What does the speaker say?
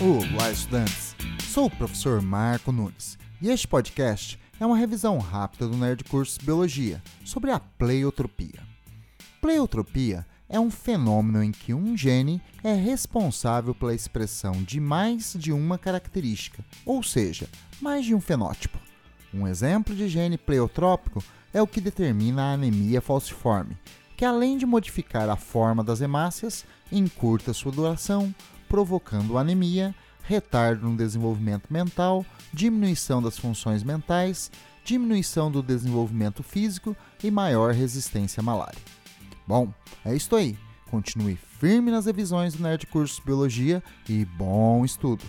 Olá, estudantes! Sou o professor Marco Nunes e este podcast é uma revisão rápida do Nerd Cursos Biologia sobre a pleiotropia. Pleiotropia é um fenômeno em que um gene é responsável pela expressão de mais de uma característica, ou seja, mais de um fenótipo. Um exemplo de gene pleiotrópico é o que determina a anemia falciforme, que além de modificar a forma das hemácias, encurta sua duração, provocando anemia, retardo no desenvolvimento mental, diminuição das funções mentais, diminuição do desenvolvimento físico e maior resistência à malária. Bom, é isso aí. Continue firme nas revisões do Nerd Cursos Biologia e bom estudo!